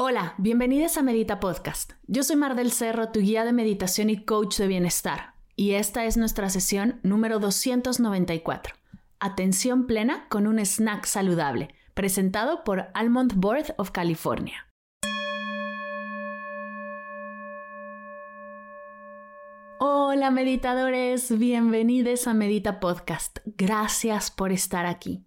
Hola, bienvenidos a Medita Podcast. Yo soy Mar del Cerro, tu guía de meditación y coach de bienestar, y esta es nuestra sesión número 294. Atención plena con un snack saludable, presentado por Almond Board of California. Hola meditadores, bienvenidos a Medita Podcast. Gracias por estar aquí.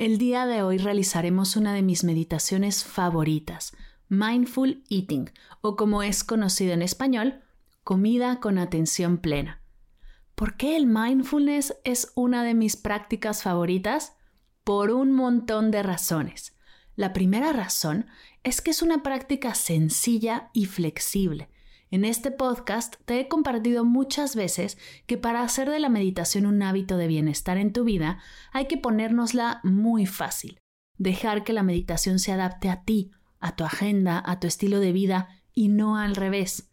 El día de hoy realizaremos una de mis meditaciones favoritas, Mindful Eating, o como es conocido en español, comida con atención plena. ¿Por qué el mindfulness es una de mis prácticas favoritas? Por un montón de razones. La primera razón es que es una práctica sencilla y flexible en este podcast te he compartido muchas veces que para hacer de la meditación un hábito de bienestar en tu vida hay que ponérnosla muy fácil, dejar que la meditación se adapte a ti, a tu agenda, a tu estilo de vida y no al revés.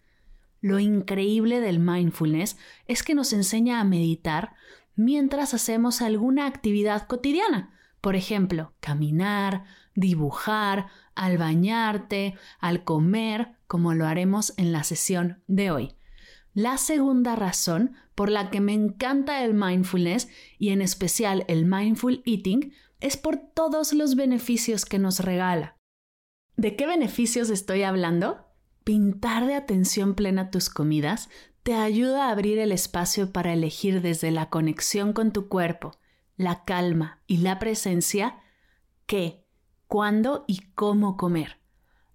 Lo increíble del mindfulness es que nos enseña a meditar mientras hacemos alguna actividad cotidiana, por ejemplo, caminar, dibujar, al bañarte, al comer, como lo haremos en la sesión de hoy. La segunda razón por la que me encanta el mindfulness y en especial el mindful eating es por todos los beneficios que nos regala. ¿De qué beneficios estoy hablando? Pintar de atención plena tus comidas te ayuda a abrir el espacio para elegir desde la conexión con tu cuerpo, la calma y la presencia qué, cuándo y cómo comer.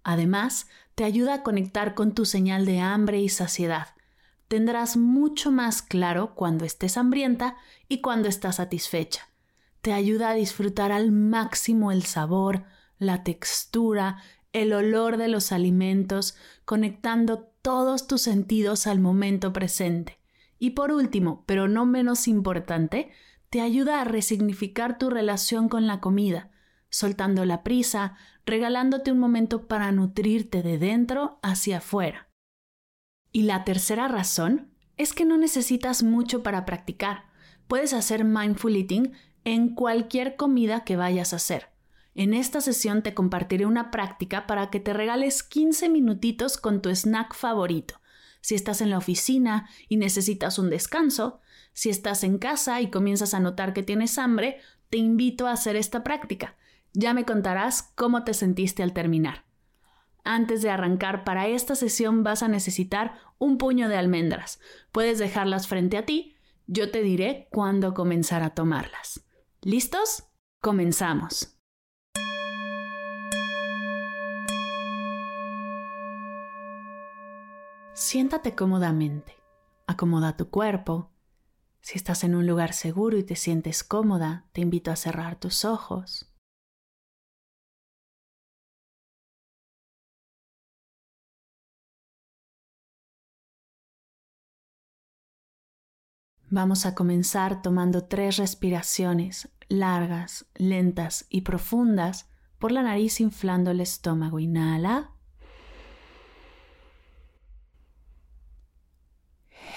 Además, te ayuda a conectar con tu señal de hambre y saciedad. Tendrás mucho más claro cuando estés hambrienta y cuando estás satisfecha. Te ayuda a disfrutar al máximo el sabor, la textura, el olor de los alimentos, conectando todos tus sentidos al momento presente. Y por último, pero no menos importante, te ayuda a resignificar tu relación con la comida, soltando la prisa, regalándote un momento para nutrirte de dentro hacia afuera. Y la tercera razón es que no necesitas mucho para practicar. Puedes hacer mindful eating en cualquier comida que vayas a hacer. En esta sesión te compartiré una práctica para que te regales 15 minutitos con tu snack favorito. Si estás en la oficina y necesitas un descanso, si estás en casa y comienzas a notar que tienes hambre, te invito a hacer esta práctica. Ya me contarás cómo te sentiste al terminar. Antes de arrancar para esta sesión vas a necesitar un puño de almendras. Puedes dejarlas frente a ti. Yo te diré cuándo comenzar a tomarlas. ¿Listos? Comenzamos. Siéntate cómodamente. Acomoda tu cuerpo. Si estás en un lugar seguro y te sientes cómoda, te invito a cerrar tus ojos. Vamos a comenzar tomando tres respiraciones largas, lentas y profundas por la nariz inflando el estómago. Inhala.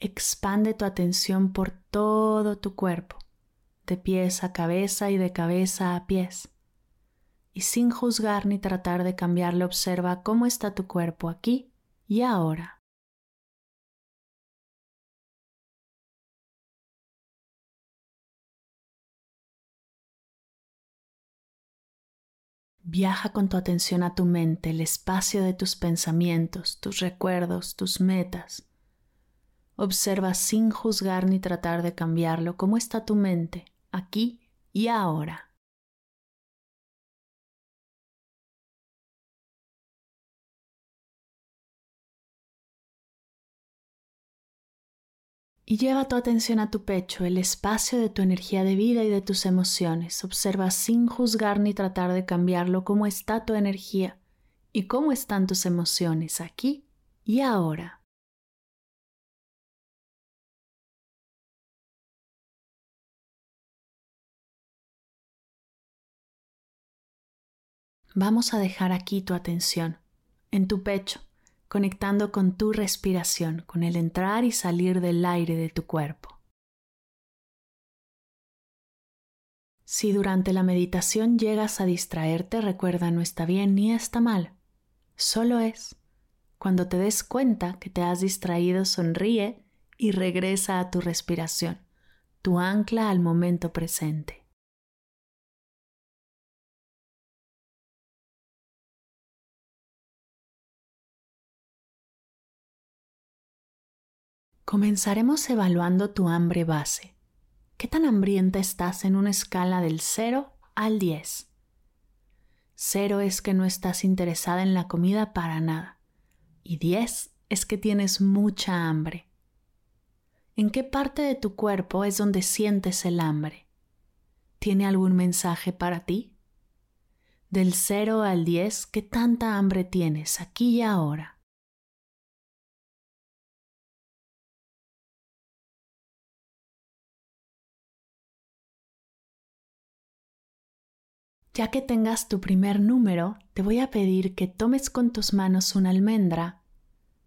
Expande tu atención por todo tu cuerpo, de pies a cabeza y de cabeza a pies. Y sin juzgar ni tratar de cambiarlo, observa cómo está tu cuerpo aquí y ahora. Viaja con tu atención a tu mente, el espacio de tus pensamientos, tus recuerdos, tus metas Observa sin juzgar ni tratar de cambiarlo cómo está tu mente, aquí y ahora. Y lleva tu atención a tu pecho, el espacio de tu energía de vida y de tus emociones. Observa sin juzgar ni tratar de cambiarlo cómo está tu energía y cómo están tus emociones aquí y ahora. Vamos a dejar aquí tu atención, en tu pecho, conectando con tu respiración, con el entrar y salir del aire de tu cuerpo. Si durante la meditación llegas a distraerte, recuerda no está bien ni está mal, solo es. Cuando te des cuenta que te has distraído, sonríe y regresa a tu respiración, tu ancla al momento presente. Comenzaremos evaluando tu hambre base. ¿Qué tan hambrienta estás en una escala del 0 al 10? 0 es que no estás interesada en la comida para nada y 10 es que tienes mucha hambre. ¿En qué parte de tu cuerpo es donde sientes el hambre? ¿Tiene algún mensaje para ti? Del 0 al 10, ¿qué tanta hambre tienes aquí y ahora? Ya que tengas tu primer número, te voy a pedir que tomes con tus manos una almendra,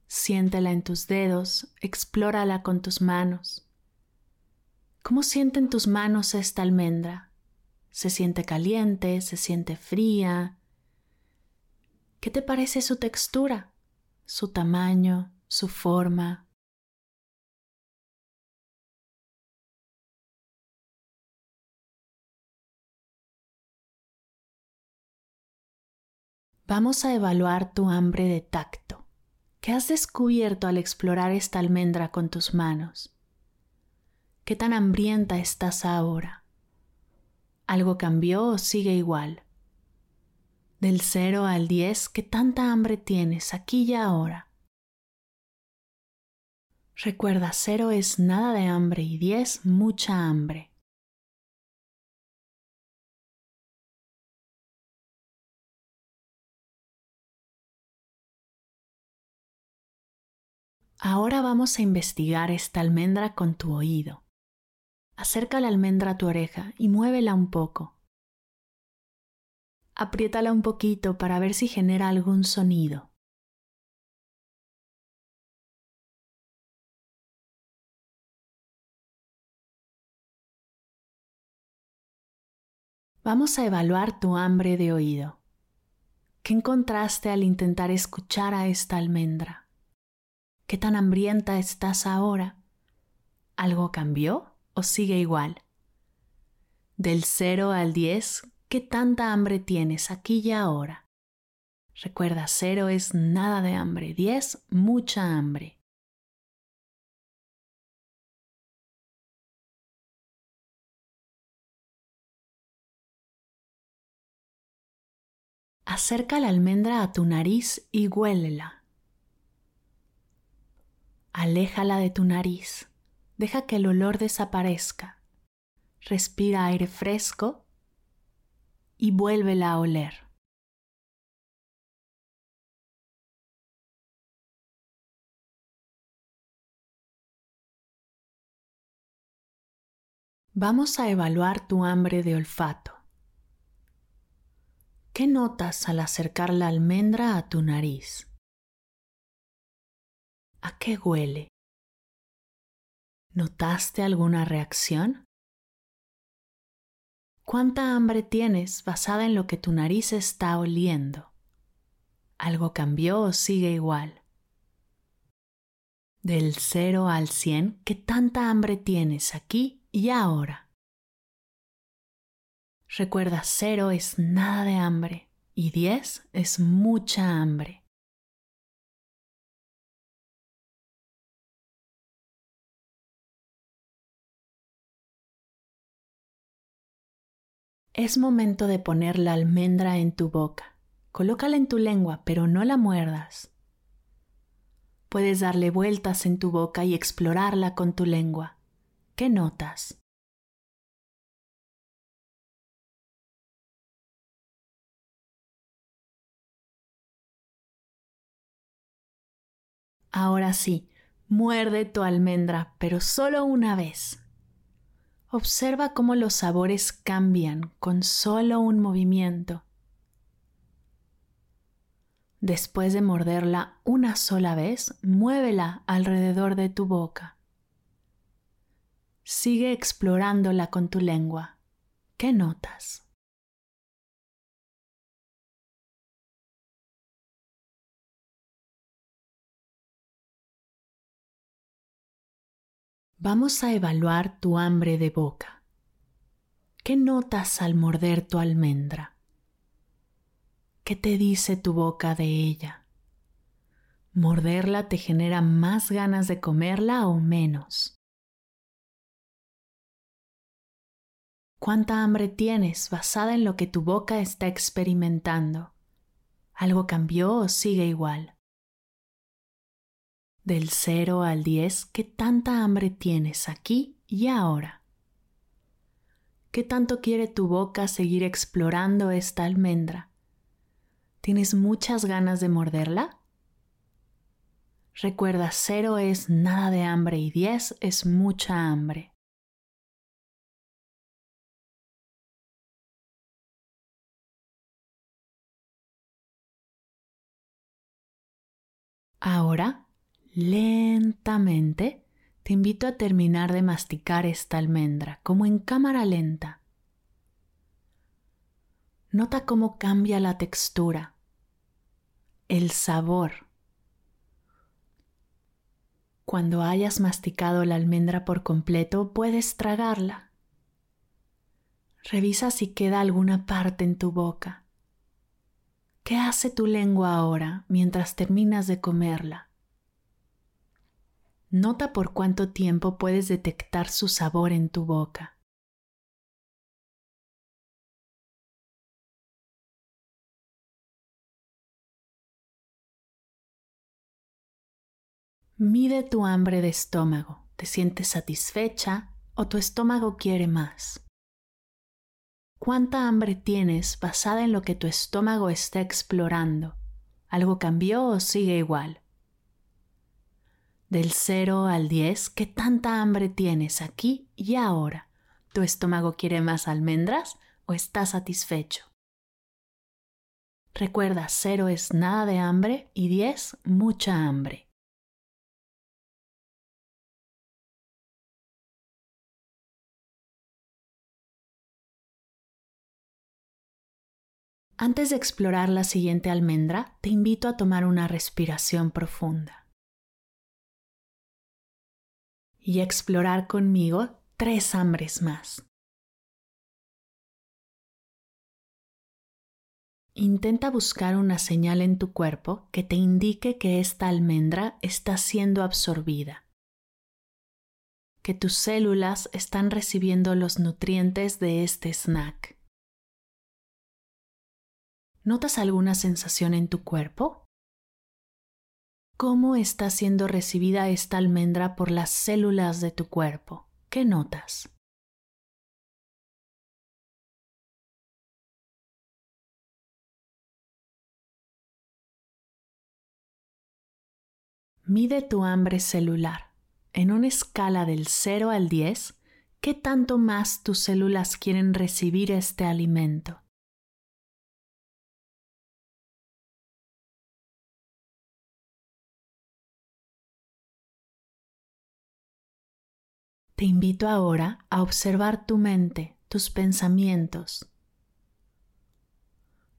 siéntela en tus dedos, explórala con tus manos. ¿Cómo sienten tus manos esta almendra? ¿Se siente caliente? ¿Se siente fría? ¿Qué te parece su textura? ¿Su tamaño? ¿Su forma? Vamos a evaluar tu hambre de tacto. ¿Qué has descubierto al explorar esta almendra con tus manos? ¿Qué tan hambrienta estás ahora? ¿Algo cambió o sigue igual? Del 0 al 10, ¿qué tanta hambre tienes aquí y ahora? Recuerda, 0 es nada de hambre y 10 mucha hambre. Ahora vamos a investigar esta almendra con tu oído. Acerca la almendra a tu oreja y muévela un poco. Apriétala un poquito para ver si genera algún sonido. Vamos a evaluar tu hambre de oído. ¿Qué encontraste al intentar escuchar a esta almendra? ¿Qué tan hambrienta estás ahora? ¿Algo cambió o sigue igual? Del 0 al 10, ¿qué tanta hambre tienes aquí y ahora? Recuerda, 0 es nada de hambre, 10 mucha hambre. Acerca la almendra a tu nariz y huélela. Aléjala de tu nariz. Deja que el olor desaparezca. Respira aire fresco y vuélvela a oler. Vamos a evaluar tu hambre de olfato. ¿Qué notas al acercar la almendra a tu nariz? ¿A qué huele? ¿Notaste alguna reacción? ¿Cuánta hambre tienes basada en lo que tu nariz está oliendo? ¿Algo cambió o sigue igual? Del 0 al 100, ¿qué tanta hambre tienes aquí y ahora? Recuerda, 0 es nada de hambre y 10 es mucha hambre. Es momento de poner la almendra en tu boca. Colócala en tu lengua, pero no la muerdas. Puedes darle vueltas en tu boca y explorarla con tu lengua. ¿Qué notas? Ahora sí, muerde tu almendra, pero solo una vez. Observa cómo los sabores cambian con solo un movimiento. Después de morderla una sola vez, muévela alrededor de tu boca. Sigue explorándola con tu lengua. ¿Qué notas? Vamos a evaluar tu hambre de boca. ¿Qué notas al morder tu almendra? ¿Qué te dice tu boca de ella? ¿Morderla te genera más ganas de comerla o menos? ¿Cuánta hambre tienes basada en lo que tu boca está experimentando? ¿Algo cambió o sigue igual? Del 0 al 10, ¿qué tanta hambre tienes aquí y ahora? ¿Qué tanto quiere tu boca seguir explorando esta almendra? ¿Tienes muchas ganas de morderla? Recuerda, 0 es nada de hambre y 10 es mucha hambre. Ahora Lentamente te invito a terminar de masticar esta almendra, como en cámara lenta. Nota cómo cambia la textura, el sabor. Cuando hayas masticado la almendra por completo, puedes tragarla. Revisa si queda alguna parte en tu boca. ¿Qué hace tu lengua ahora mientras terminas de comerla? Nota por cuánto tiempo puedes detectar su sabor en tu boca. Mide tu hambre de estómago. ¿Te sientes satisfecha o tu estómago quiere más? ¿Cuánta hambre tienes basada en lo que tu estómago está explorando? ¿Algo cambió o sigue igual? Del 0 al 10, ¿qué tanta hambre tienes aquí y ahora? ¿Tu estómago quiere más almendras o está satisfecho? Recuerda, 0 es nada de hambre y 10 mucha hambre. Antes de explorar la siguiente almendra, te invito a tomar una respiración profunda. Y explorar conmigo tres hambres más. Intenta buscar una señal en tu cuerpo que te indique que esta almendra está siendo absorbida, que tus células están recibiendo los nutrientes de este snack. ¿Notas alguna sensación en tu cuerpo? ¿Cómo está siendo recibida esta almendra por las células de tu cuerpo? ¿Qué notas? Mide tu hambre celular. En una escala del 0 al 10, ¿qué tanto más tus células quieren recibir este alimento? Te invito ahora a observar tu mente, tus pensamientos.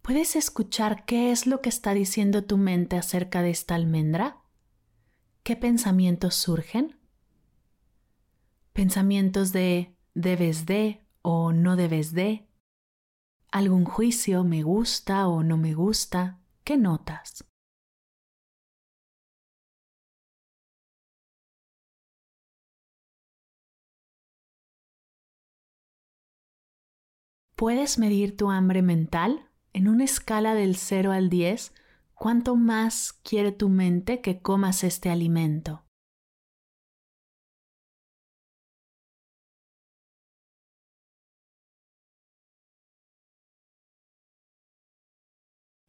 ¿Puedes escuchar qué es lo que está diciendo tu mente acerca de esta almendra? ¿Qué pensamientos surgen? Pensamientos de debes de o no debes de. Algún juicio me gusta o no me gusta. ¿Qué notas? ¿Puedes medir tu hambre mental en una escala del 0 al 10? ¿Cuánto más quiere tu mente que comas este alimento?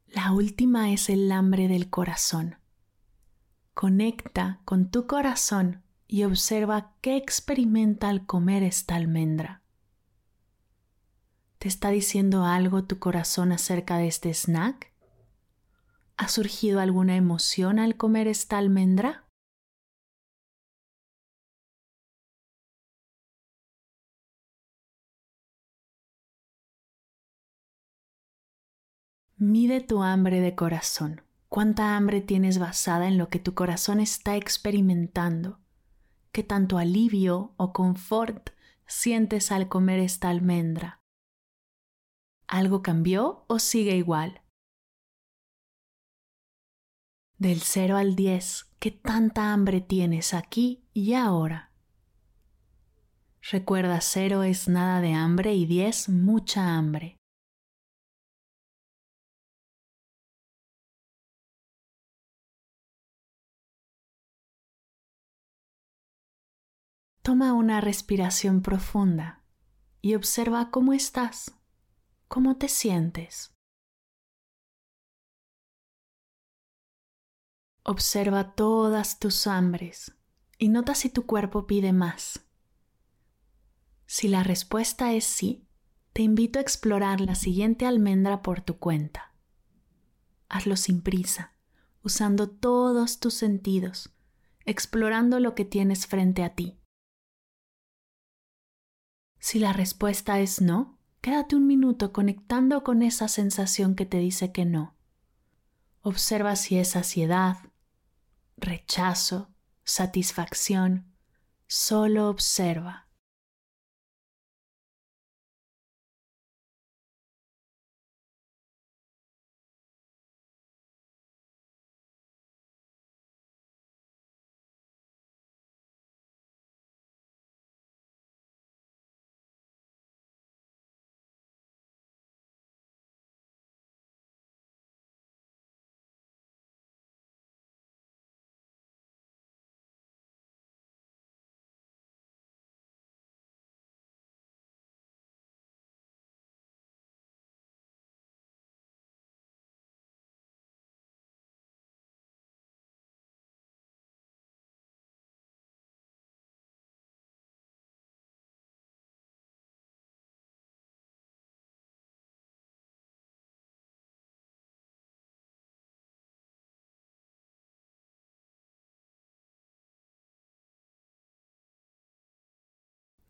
La última es el hambre del corazón. Conecta con tu corazón y observa qué experimenta al comer esta almendra. ¿Te está diciendo algo tu corazón acerca de este snack? ¿Ha surgido alguna emoción al comer esta almendra? Mide tu hambre de corazón. ¿Cuánta hambre tienes basada en lo que tu corazón está experimentando? ¿Qué tanto alivio o confort sientes al comer esta almendra? ¿Algo cambió o sigue igual? Del 0 al 10, ¿qué tanta hambre tienes aquí y ahora? Recuerda, 0 es nada de hambre y 10 mucha hambre. Toma una respiración profunda y observa cómo estás. ¿Cómo te sientes? Observa todas tus hambres y nota si tu cuerpo pide más. Si la respuesta es sí, te invito a explorar la siguiente almendra por tu cuenta. Hazlo sin prisa, usando todos tus sentidos, explorando lo que tienes frente a ti. Si la respuesta es no, Quédate un minuto conectando con esa sensación que te dice que no. Observa si es ansiedad, rechazo, satisfacción. Solo observa.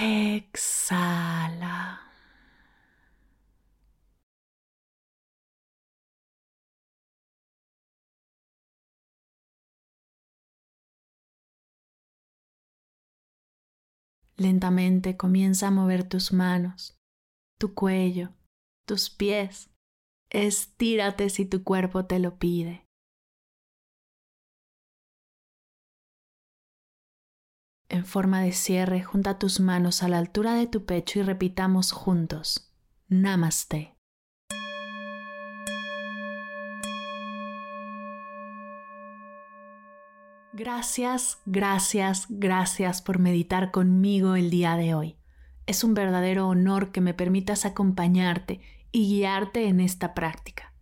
Exhala. Lentamente comienza a mover tus manos, tu cuello, tus pies. Estírate si tu cuerpo te lo pide. En forma de cierre, junta tus manos a la altura de tu pecho y repitamos juntos. Namaste. Gracias, gracias, gracias por meditar conmigo el día de hoy. Es un verdadero honor que me permitas acompañarte y guiarte en esta práctica.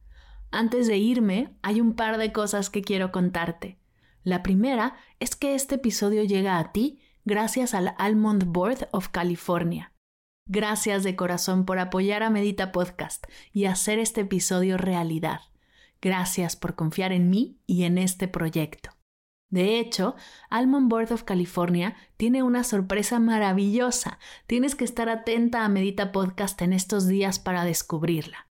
Antes de irme, hay un par de cosas que quiero contarte. La primera es que este episodio llega a ti gracias al Almond Board of California. Gracias de corazón por apoyar a Medita Podcast y hacer este episodio realidad. Gracias por confiar en mí y en este proyecto. De hecho, Almond Board of California tiene una sorpresa maravillosa. Tienes que estar atenta a Medita Podcast en estos días para descubrirla.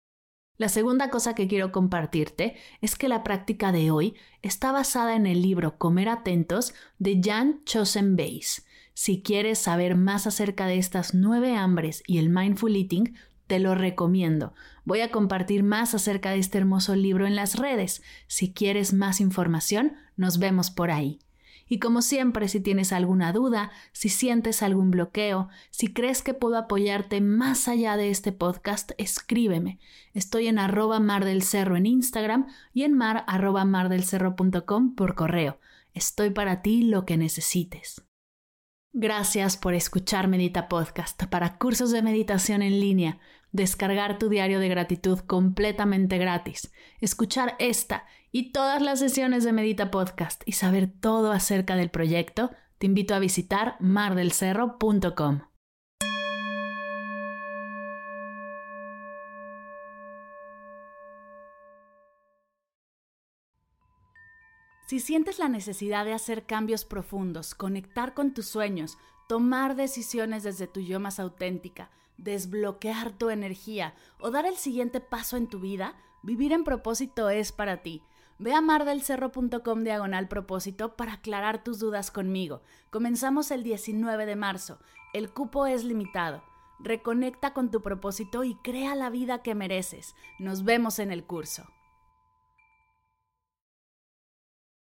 La segunda cosa que quiero compartirte es que la práctica de hoy está basada en el libro Comer Atentos de Jan Chosen Base. Si quieres saber más acerca de estas nueve hambres y el mindful eating, te lo recomiendo. Voy a compartir más acerca de este hermoso libro en las redes. Si quieres más información, nos vemos por ahí. Y como siempre, si tienes alguna duda, si sientes algún bloqueo, si crees que puedo apoyarte más allá de este podcast, escríbeme. Estoy en arroba mar del cerro en Instagram y en mar arroba mardelcerro.com por correo. Estoy para ti lo que necesites. Gracias por escuchar Medita Podcast para cursos de meditación en línea, descargar tu diario de gratitud completamente gratis, escuchar esta y todas las sesiones de Medita Podcast y saber todo acerca del proyecto, te invito a visitar mardelcerro.com. Si sientes la necesidad de hacer cambios profundos, conectar con tus sueños, tomar decisiones desde tu yo más auténtica, desbloquear tu energía o dar el siguiente paso en tu vida, vivir en propósito es para ti. Ve a mardelcerro.com diagonal propósito para aclarar tus dudas conmigo. Comenzamos el 19 de marzo. El cupo es limitado. Reconecta con tu propósito y crea la vida que mereces. Nos vemos en el curso.